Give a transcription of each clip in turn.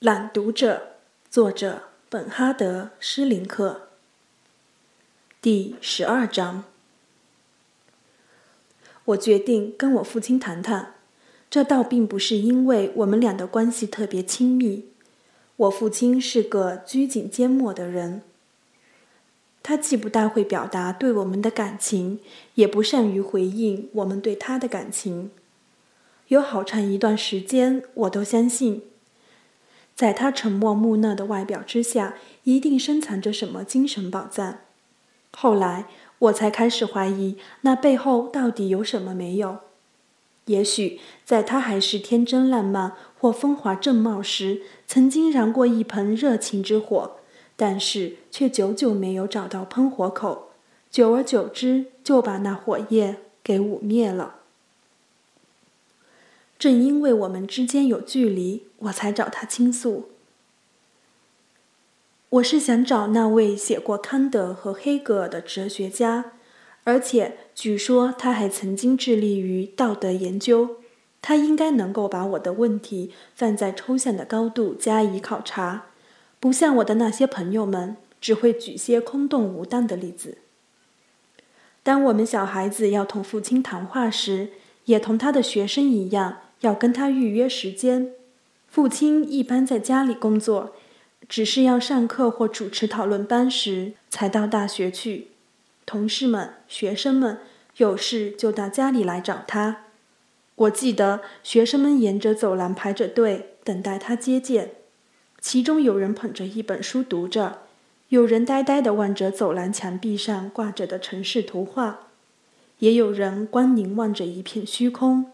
朗读者，作者本哈德·施林克。第十二章。我决定跟我父亲谈谈，这倒并不是因为我们俩的关系特别亲密。我父亲是个拘谨缄默的人，他既不大会表达对我们的感情，也不善于回应我们对他的感情。有好长一段时间，我都相信。在他沉默木讷的外表之下，一定深藏着什么精神宝藏。后来我才开始怀疑，那背后到底有什么没有？也许在他还是天真烂漫或风华正茂时，曾经燃过一盆热情之火，但是却久久没有找到喷火口，久而久之就把那火焰给捂灭了。正因为我们之间有距离，我才找他倾诉。我是想找那位写过康德和黑格尔的哲学家，而且据说他还曾经致力于道德研究。他应该能够把我的问题放在抽象的高度加以考察，不像我的那些朋友们只会举些空洞无当的例子。当我们小孩子要同父亲谈话时，也同他的学生一样。要跟他预约时间。父亲一般在家里工作，只是要上课或主持讨论班时才到大学去。同事们、学生们有事就到家里来找他。我记得学生们沿着走廊排着队等待他接见，其中有人捧着一本书读着，有人呆呆地望着走廊墙壁上挂着的城市图画，也有人光凝望着一片虚空。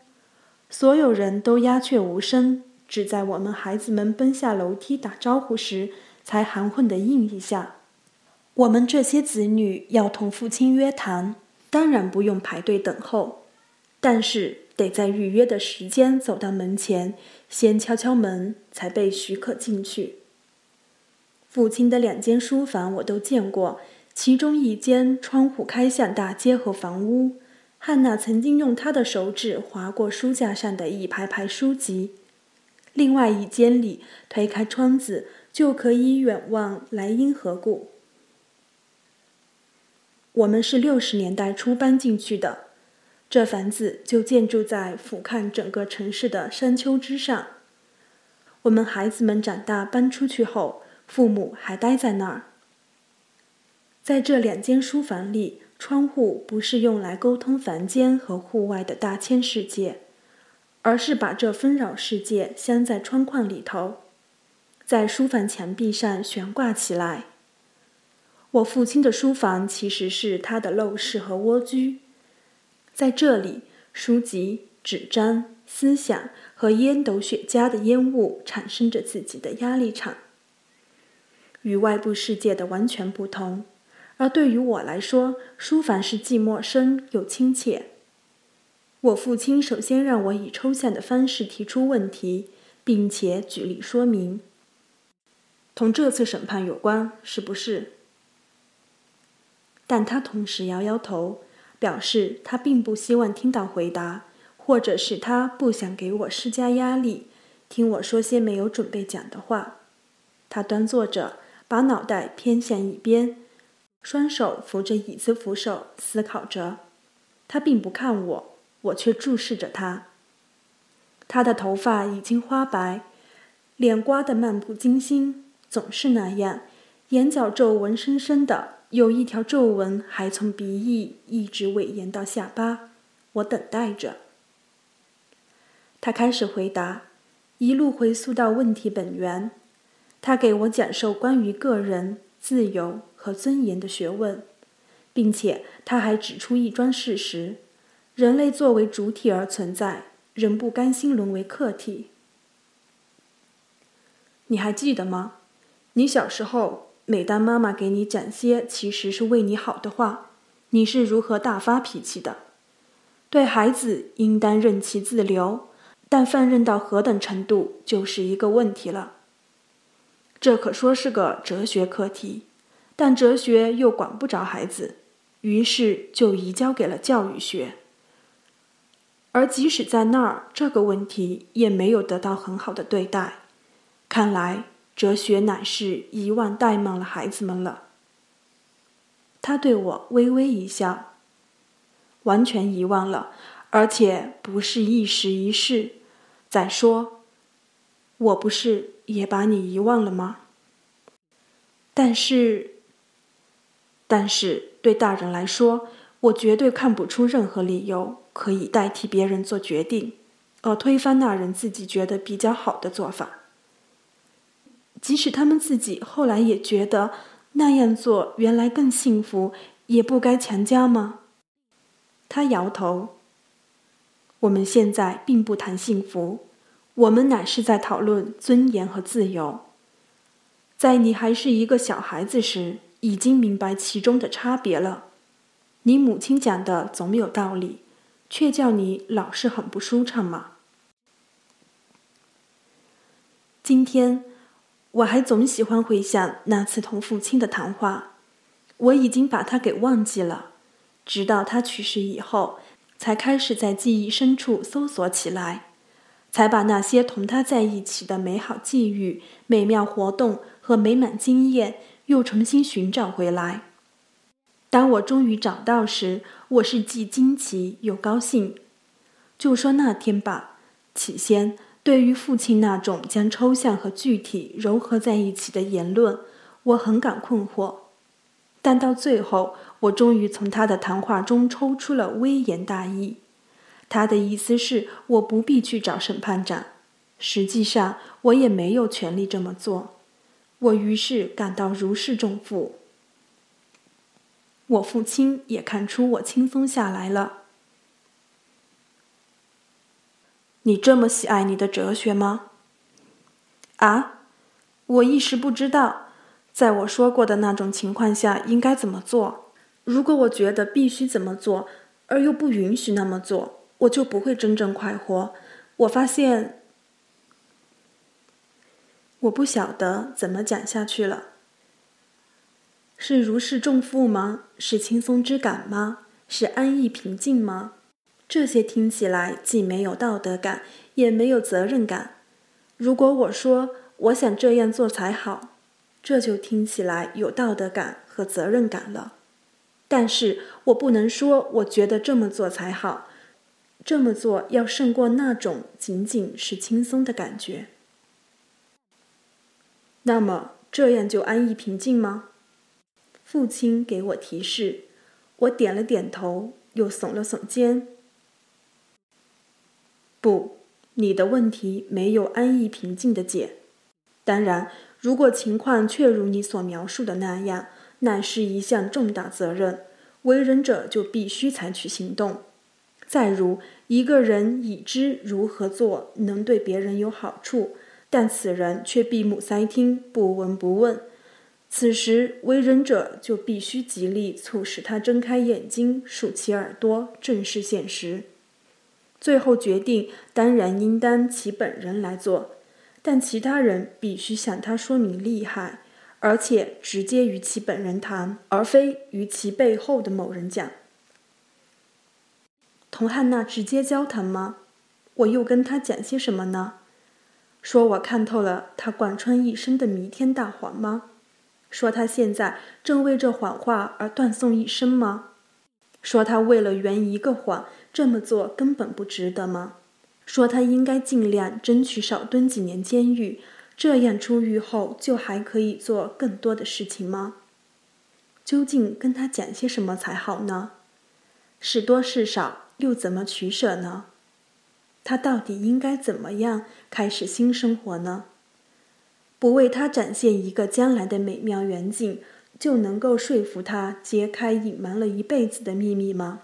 所有人都鸦雀无声，只在我们孩子们奔下楼梯打招呼时，才含混地应一下。我们这些子女要同父亲约谈，当然不用排队等候，但是得在预约的时间走到门前，先敲敲门，才被许可进去。父亲的两间书房我都见过，其中一间窗户开向大街和房屋。汉娜曾经用她的手指划过书架上的一排排书籍。另外一间里，推开窗子就可以远望莱茵河谷。我们是六十年代初搬进去的，这房子就建筑在俯瞰整个城市的山丘之上。我们孩子们长大搬出去后，父母还待在那儿。在这两间书房里。窗户不是用来沟通房间和户外的大千世界，而是把这纷扰世界镶在窗框里头，在书房墙壁上悬挂起来。我父亲的书房其实是他的陋室和蜗居，在这里，书籍、纸张、思想和烟斗雪茄的烟雾产生着自己的压力场，与外部世界的完全不同。而对于我来说，书房是既陌生又亲切。我父亲首先让我以抽象的方式提出问题，并且举例说明。同这次审判有关，是不是？但他同时摇摇头，表示他并不希望听到回答，或者是他不想给我施加压力，听我说些没有准备讲的话。他端坐着，把脑袋偏向一边。双手扶着椅子扶手，思考着。他并不看我，我却注视着他。他的头发已经花白，脸刮得漫不经心，总是那样。眼角皱纹深深的，有一条皱纹还从鼻翼一直蜿蜒到下巴。我等待着。他开始回答，一路回溯到问题本源。他给我讲授关于个人自由。和尊严的学问，并且他还指出一桩事实：人类作为主体而存在，仍不甘心沦为客体。你还记得吗？你小时候，每当妈妈给你讲些其实是为你好的话，你是如何大发脾气的？对孩子应当任其自流，但放任到何等程度就是一个问题了。这可说是个哲学课题。但哲学又管不着孩子，于是就移交给了教育学。而即使在那儿，这个问题也没有得到很好的对待。看来哲学乃是遗忘怠慢了孩子们了。他对我微微一笑。完全遗忘了，而且不是一时一事。再说，我不是也把你遗忘了吗？但是，但是对大人来说，我绝对看不出任何理由可以代替别人做决定，而推翻那人自己觉得比较好的做法。即使他们自己后来也觉得那样做原来更幸福，也不该强加吗？他摇头。我们现在并不谈幸福，我们乃是在讨论尊严和自由。在你还是一个小孩子时，已经明白其中的差别了。你母亲讲的总有道理，却叫你老是很不舒畅嘛。今天，我还总喜欢回想那次同父亲的谈话，我已经把他给忘记了。直到他去世以后，才开始在记忆深处搜索起来，才把那些同他在一起的美好际遇、美妙活动和美满经验又重新寻找回来。当我终于找到时，我是既惊奇又高兴。就说那天吧，起先对于父亲那种将抽象和具体融合在一起的言论，我很感困惑，但到最后。我终于从他的谈话中抽出了微言大义，他的意思是我不必去找审判长，实际上我也没有权利这么做。我于是感到如释重负。我父亲也看出我轻松下来了。你这么喜爱你的哲学吗？啊，我一时不知道，在我说过的那种情况下应该怎么做。如果我觉得必须怎么做，而又不允许那么做，我就不会真正快活。我发现，我不晓得怎么讲下去了。是如释重负吗？是轻松之感吗？是安逸平静吗？这些听起来既没有道德感，也没有责任感。如果我说我想这样做才好，这就听起来有道德感和责任感了。但是我不能说我觉得这么做才好，这么做要胜过那种仅仅是轻松的感觉。那么这样就安逸平静吗？父亲给我提示，我点了点头，又耸了耸肩。不，你的问题没有安逸平静的解。当然，如果情况确如你所描述的那样。乃是一项重大责任，为人者就必须采取行动。再如，一个人已知如何做能对别人有好处，但此人却闭目塞听，不闻不问，此时为人者就必须极力促使他睁开眼睛，竖起耳朵，正视现实。最后决定当然应当其本人来做，但其他人必须向他说明利害。而且直接与其本人谈，而非与其背后的某人讲。同汉娜直接交谈吗？我又跟他讲些什么呢？说我看透了他贯穿一生的弥天大谎吗？说他现在正为这谎话而断送一生吗？说他为了圆一个谎这么做根本不值得吗？说他应该尽量争取少蹲几年监狱。这样出狱后就还可以做更多的事情吗？究竟跟他讲些什么才好呢？是多是少，又怎么取舍呢？他到底应该怎么样开始新生活呢？不为他展现一个将来的美妙远景，就能够说服他揭开隐瞒了一辈子的秘密吗？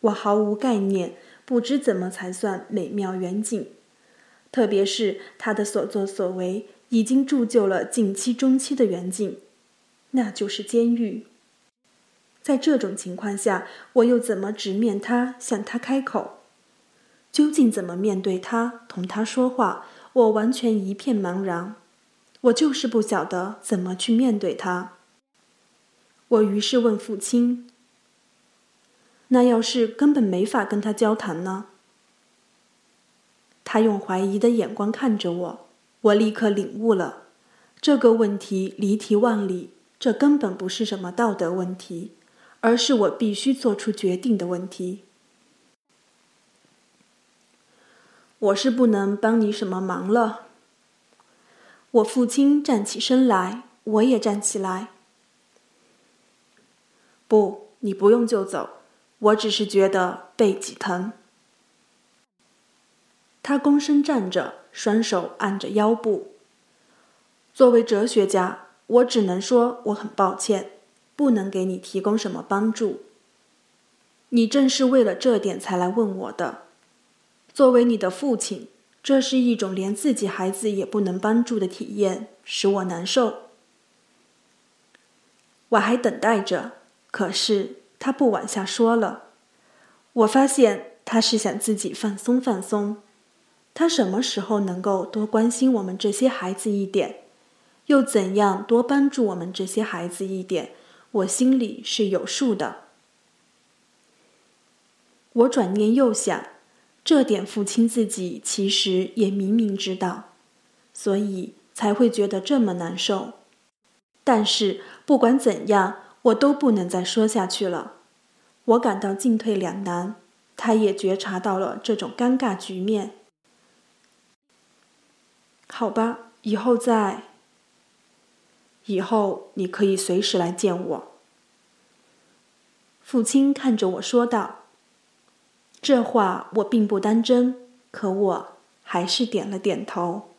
我毫无概念，不知怎么才算美妙远景。特别是他的所作所为已经铸就了近期中期的远景，那就是监狱。在这种情况下，我又怎么直面他，向他开口？究竟怎么面对他，同他说话？我完全一片茫然。我就是不晓得怎么去面对他。我于是问父亲：“那要是根本没法跟他交谈呢？”他用怀疑的眼光看着我，我立刻领悟了，这个问题离题万里，这根本不是什么道德问题，而是我必须做出决定的问题。我是不能帮你什么忙了。我父亲站起身来，我也站起来。不，你不用就走，我只是觉得背脊疼。他躬身站着，双手按着腰部。作为哲学家，我只能说我很抱歉，不能给你提供什么帮助。你正是为了这点才来问我的。作为你的父亲，这是一种连自己孩子也不能帮助的体验，使我难受。我还等待着，可是他不往下说了。我发现他是想自己放松放松。他什么时候能够多关心我们这些孩子一点，又怎样多帮助我们这些孩子一点，我心里是有数的。我转念又想，这点父亲自己其实也明明知道，所以才会觉得这么难受。但是不管怎样，我都不能再说下去了。我感到进退两难，他也觉察到了这种尴尬局面。好吧，以后再。以后你可以随时来见我。父亲看着我说道：“这话我并不当真，可我还是点了点头。”